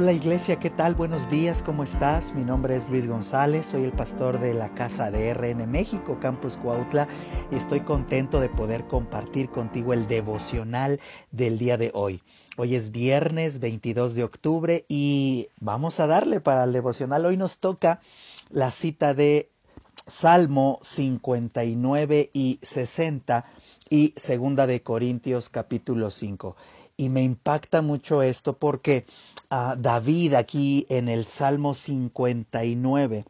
Hola iglesia, ¿qué tal? Buenos días, ¿cómo estás? Mi nombre es Luis González, soy el pastor de la Casa de RN México, Campus Cuautla, y estoy contento de poder compartir contigo el devocional del día de hoy. Hoy es viernes 22 de octubre y vamos a darle para el devocional. Hoy nos toca la cita de Salmo 59 y 60 y segunda de Corintios capítulo 5. Y me impacta mucho esto porque uh, David aquí en el Salmo 59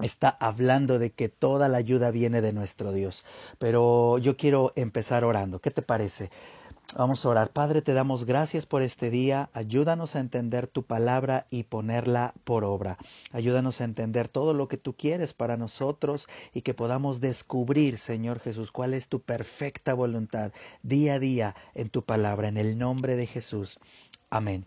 está hablando de que toda la ayuda viene de nuestro Dios. Pero yo quiero empezar orando. ¿Qué te parece? Vamos a orar. Padre, te damos gracias por este día. Ayúdanos a entender tu palabra y ponerla por obra. Ayúdanos a entender todo lo que tú quieres para nosotros y que podamos descubrir, Señor Jesús, cuál es tu perfecta voluntad día a día en tu palabra. En el nombre de Jesús. Amén.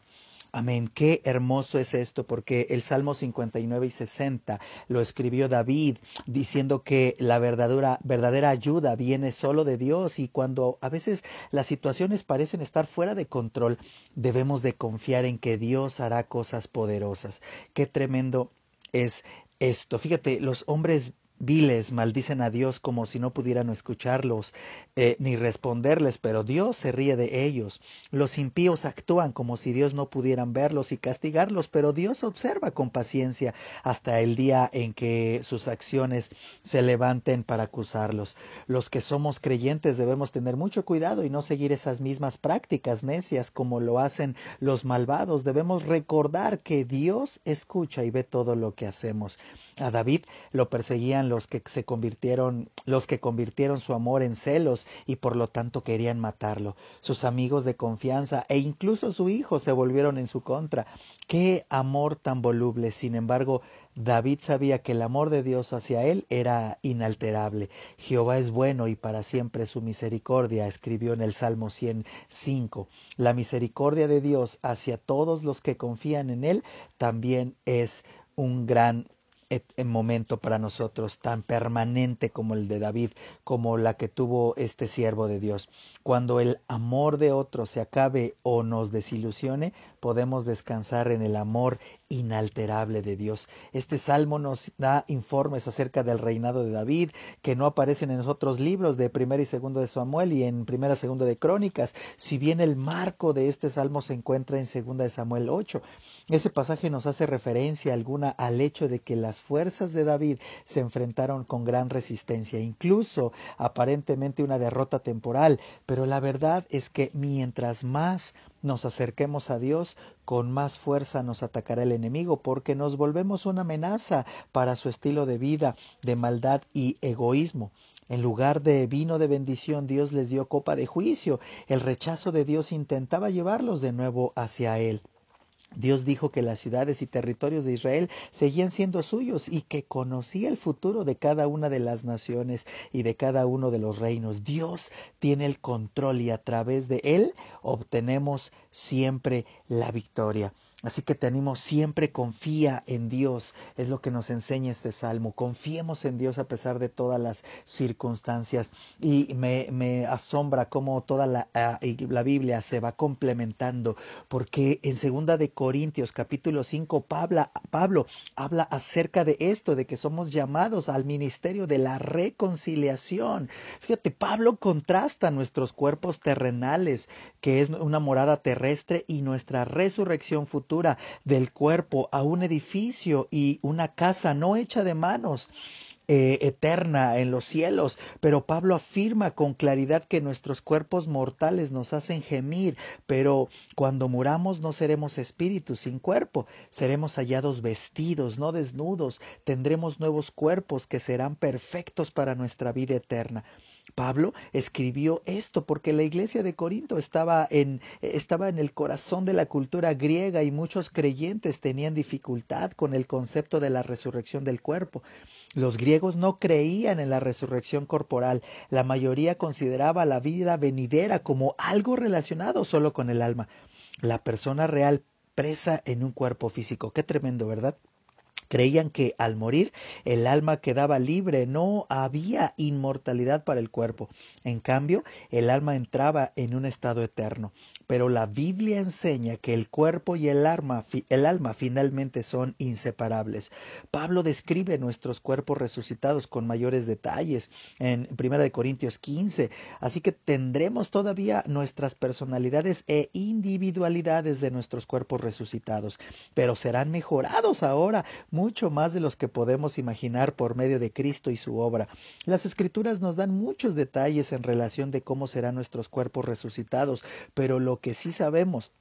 Amén. Qué hermoso es esto, porque el Salmo 59 y 60 lo escribió David diciendo que la verdadera, ayuda viene solo de Dios y cuando a veces las situaciones parecen estar fuera de control, debemos de confiar en que Dios hará cosas poderosas. Qué tremendo es esto. Fíjate, los hombres viles maldicen a Dios como si no pudieran escucharlos eh, ni responderles, pero Dios se ríe de ellos. Los impíos actúan como si Dios no pudieran verlos y castigarlos, pero Dios observa con paciencia hasta el día en que sus acciones se levanten para acusarlos. Los que somos creyentes debemos tener mucho cuidado y no seguir esas mismas prácticas necias como lo hacen los malvados. Debemos recordar que Dios escucha y ve todo lo que hacemos. A David lo perseguían los que se convirtieron, los que convirtieron su amor en celos y por lo tanto querían matarlo. Sus amigos de confianza e incluso su hijo se volvieron en su contra. Qué amor tan voluble. Sin embargo, David sabía que el amor de Dios hacia él era inalterable. Jehová es bueno y para siempre su misericordia, escribió en el Salmo 105. La misericordia de Dios hacia todos los que confían en él también es un gran en momento para nosotros tan permanente como el de David, como la que tuvo este siervo de Dios. Cuando el amor de otro se acabe o nos desilusione, podemos descansar en el amor inalterable de Dios. Este salmo nos da informes acerca del reinado de David que no aparecen en los otros libros de primera y segundo de Samuel y en primera y segundo de Crónicas, si bien el marco de este salmo se encuentra en segunda de Samuel 8. Ese pasaje nos hace referencia alguna al hecho de que las fuerzas de David se enfrentaron con gran resistencia, incluso aparentemente una derrota temporal, pero la verdad es que mientras más nos acerquemos a Dios, con más fuerza nos atacará el enemigo, porque nos volvemos una amenaza para su estilo de vida, de maldad y egoísmo. En lugar de vino de bendición, Dios les dio copa de juicio. El rechazo de Dios intentaba llevarlos de nuevo hacia Él. Dios dijo que las ciudades y territorios de Israel seguían siendo suyos y que conocía el futuro de cada una de las naciones y de cada uno de los reinos. Dios tiene el control y a través de él obtenemos siempre la victoria. Así que te animo, siempre confía en Dios, es lo que nos enseña este salmo. Confiemos en Dios a pesar de todas las circunstancias. Y me, asombra cómo toda la, ah, la, Biblia se va complementando, porque en segunda de Corintios capítulo 5 Pablo, Pablo habla acerca de esto, de que somos llamados al ministerio de la reconciliación. Fíjate, Pablo contrasta nuestros cuerpos terrenales, que es una morada terrestre, y nuestra resurrección futura del cuerpo a un edificio y una casa no hecha de manos eh, eterna en los cielos, pero Pablo afirma con claridad que nuestros cuerpos mortales nos hacen gemir, pero cuando muramos no seremos espíritus sin cuerpo, seremos hallados vestidos, no desnudos, tendremos nuevos cuerpos que serán perfectos para nuestra vida eterna. Pablo escribió esto porque la iglesia de Corinto estaba en, estaba en el corazón de la cultura griega y muchos creyentes tenían dificultad con el concepto de la resurrección del cuerpo. Los griegos no creían en la resurrección corporal. La mayoría consideraba la vida venidera como algo relacionado solo con el alma. La persona real presa en un cuerpo físico. Qué tremendo, ¿verdad? Creían que al morir el alma quedaba libre, no había inmortalidad para el cuerpo. En cambio, el alma entraba en un estado eterno. Pero la Biblia enseña que el cuerpo y el alma, el alma finalmente son inseparables. Pablo describe nuestros cuerpos resucitados con mayores detalles en 1 Corintios 15. Así que tendremos todavía nuestras personalidades e individualidades de nuestros cuerpos resucitados, pero serán mejorados ahora mucho más de los que podemos imaginar por medio de Cristo y su obra. Las escrituras nos dan muchos detalles en relación de cómo serán nuestros cuerpos resucitados, pero lo que sí sabemos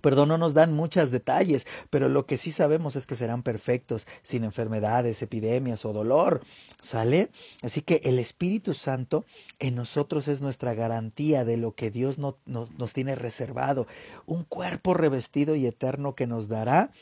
Perdón, no nos dan muchos detalles, pero lo que sí sabemos es que serán perfectos, sin enfermedades, epidemias o dolor. ¿Sale? Así que el Espíritu Santo en nosotros es nuestra garantía de lo que Dios nos tiene reservado. Un cuerpo revestido y eterno que nos dará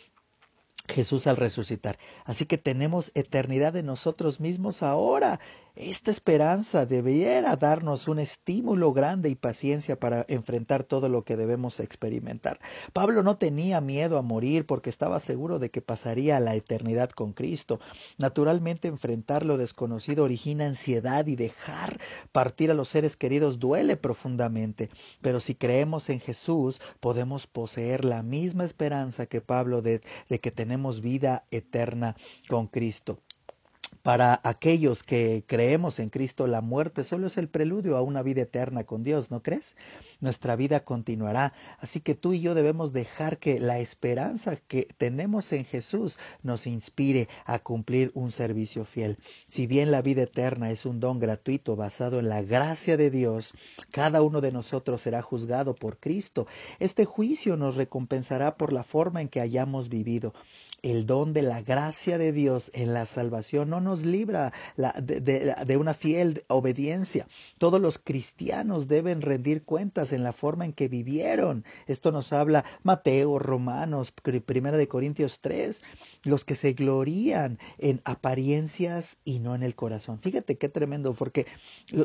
Jesús al resucitar. Así que tenemos eternidad en nosotros mismos ahora. Esta esperanza debiera darnos un estímulo grande y paciencia para enfrentar todo lo que debemos experimentar. Pablo no tenía miedo a morir porque estaba seguro de que pasaría la eternidad con Cristo. Naturalmente enfrentar lo desconocido origina ansiedad y dejar partir a los seres queridos duele profundamente. Pero si creemos en Jesús podemos poseer la misma esperanza que Pablo de, de que tenemos vida eterna con Cristo. Para aquellos que creemos en Cristo, la muerte solo es el preludio a una vida eterna con Dios, ¿no crees? Nuestra vida continuará. Así que tú y yo debemos dejar que la esperanza que tenemos en Jesús nos inspire a cumplir un servicio fiel. Si bien la vida eterna es un don gratuito basado en la gracia de Dios, cada uno de nosotros será juzgado por Cristo. Este juicio nos recompensará por la forma en que hayamos vivido el don de la gracia de Dios en la salvación no nos libra de, una fiel obediencia. Todos los cristianos deben rendir cuentas en la forma en que vivieron. Esto nos habla Mateo, Romanos, Primera de Corintios 3, los que se glorían en apariencias y no en el corazón. Fíjate qué tremendo, porque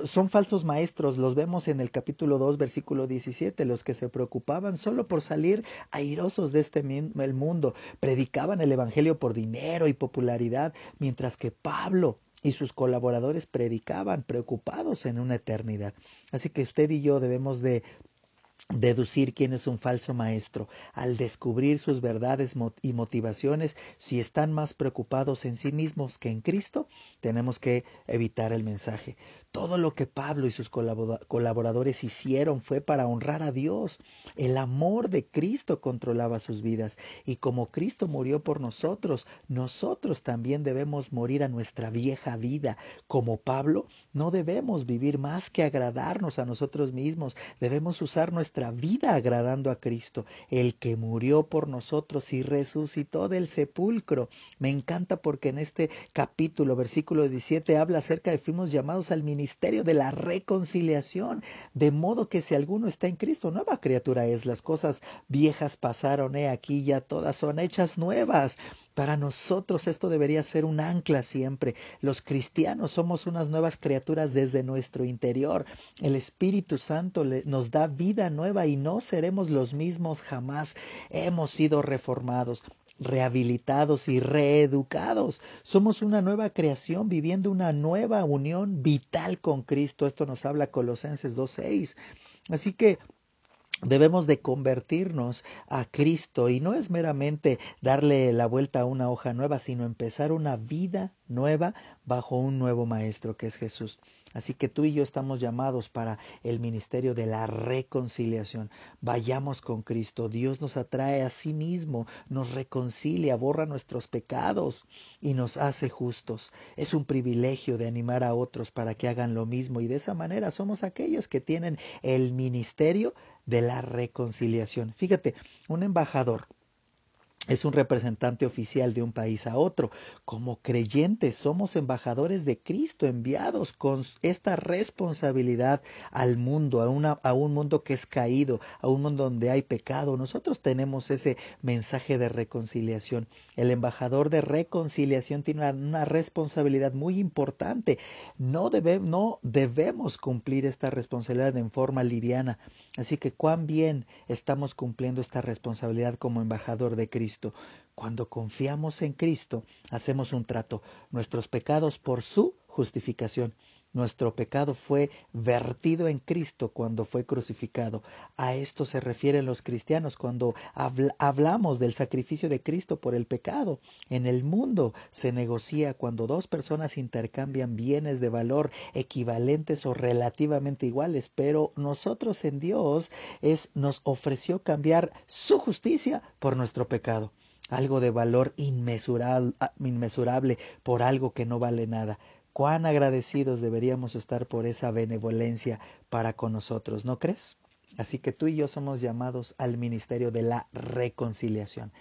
son falsos maestros, los vemos en el capítulo 2, versículo 17, los que se preocupaban solo por salir airosos de este el mundo, predicaban el Evangelio por dinero y popularidad, mientras que Pablo y sus colaboradores predicaban preocupados en una eternidad. Así que usted y yo debemos de deducir quién es un falso maestro al descubrir sus verdades y motivaciones si están más preocupados en sí mismos que en Cristo tenemos que evitar el mensaje todo lo que Pablo y sus colaboradores hicieron fue para honrar a Dios. El amor de Cristo controlaba sus vidas y como Cristo murió por nosotros, nosotros también debemos morir a nuestra vieja vida. Como Pablo, no debemos vivir más que agradarnos a nosotros mismos, debemos usar nuestra vida agradando a Cristo, el que murió por nosotros y resucitó del sepulcro. Me encanta porque en este capítulo, versículo 17, habla acerca de fuimos llamados al ministerio de la reconciliación, de modo que si alguno está en Cristo, nueva criatura es, las cosas viejas pasaron, he aquí ya todas son hechas nuevas. Para nosotros esto debería ser un ancla siempre. Los cristianos somos unas nuevas criaturas desde nuestro interior. El Espíritu Santo nos da vida nueva y no seremos los mismos jamás. Hemos sido reformados rehabilitados y reeducados. Somos una nueva creación viviendo una nueva unión vital con Cristo. Esto nos habla Colosenses 2.6. Así que Debemos de convertirnos a Cristo y no es meramente darle la vuelta a una hoja nueva, sino empezar una vida nueva bajo un nuevo maestro que es Jesús. Así que tú y yo estamos llamados para el ministerio de la reconciliación. Vayamos con Cristo. Dios nos atrae a sí mismo, nos reconcilia, borra nuestros pecados y nos hace justos. Es un privilegio de animar a otros para que hagan lo mismo y de esa manera somos aquellos que tienen el ministerio de la reconciliación. Fíjate, un embajador es un representante oficial de un país a otro. Como creyentes somos embajadores de Cristo enviados con esta responsabilidad al mundo, a, a, un mundo que es caído, a un mundo donde hay pecado. Nosotros tenemos ese mensaje de reconciliación. El embajador de reconciliación tiene una, responsabilidad muy importante. No, debe, no debemos cumplir esta responsabilidad en forma liviana. Así que cuán bien estamos cumpliendo esta responsabilidad como embajador de Cristo. Cuando confiamos en Cristo, hacemos un trato. Nuestros pecados por su justificación. Nuestro pecado fue vertido en Cristo cuando fue crucificado. A esto se refieren los cristianos cuando hablamos del sacrificio de Cristo por el pecado. En el mundo se negocia cuando dos personas intercambian bienes de valor equivalentes o relativamente iguales, pero nosotros en Dios es nos ofreció cambiar su justicia por nuestro pecado algo de valor inmesurable, inmesurable por algo que no vale nada. Cuán agradecidos deberíamos estar por esa benevolencia para con nosotros, ¿no crees? Así que tú y yo somos llamados al ministerio de la reconciliación.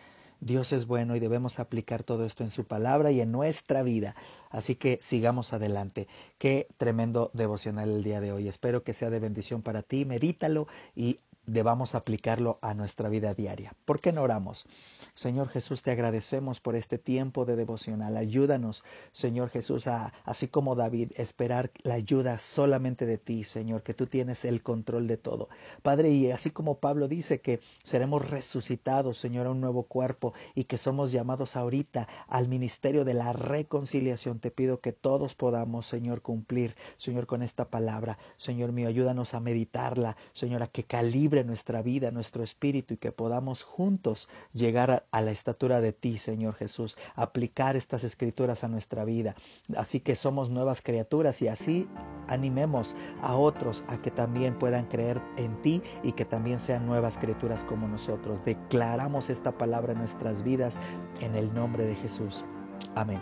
Dios es bueno y debemos aplicar todo esto en su palabra y en nuestra vida. Así que sigamos adelante. Qué tremendo devocional el día de hoy. Espero que sea de bendición para ti. Medítalo y debamos aplicarlo a nuestra vida diaria. ¿Por qué no oramos? Señor Jesús, te agradecemos por este tiempo de devocional. Ayúdanos, Señor Jesús, a, así como David, esperar la ayuda solamente de ti, Señor, que tú tienes el control de todo. Padre, y así como Pablo dice que seremos resucitados, Señor, a un nuevo cuerpo y que somos llamados ahorita al ministerio de la reconciliación, te pido que todos podamos, Señor, cumplir, Señor, con esta palabra. Señor mío, ayúdanos a meditarla, Señor, a que calibre nuestra vida, nuestro espíritu y que podamos juntos llegar a, la estatura de ti, Señor Jesús, aplicar estas escrituras a nuestra vida. Así que somos nuevas criaturas y así animemos a otros a que también puedan creer en ti y que también sean nuevas criaturas como nosotros. Declaramos esta palabra en nuestras vidas en el nombre de Jesús. Amén.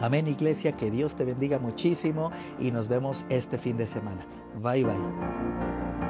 Amén iglesia, que Dios te bendiga muchísimo y nos vemos este fin de semana. Bye bye.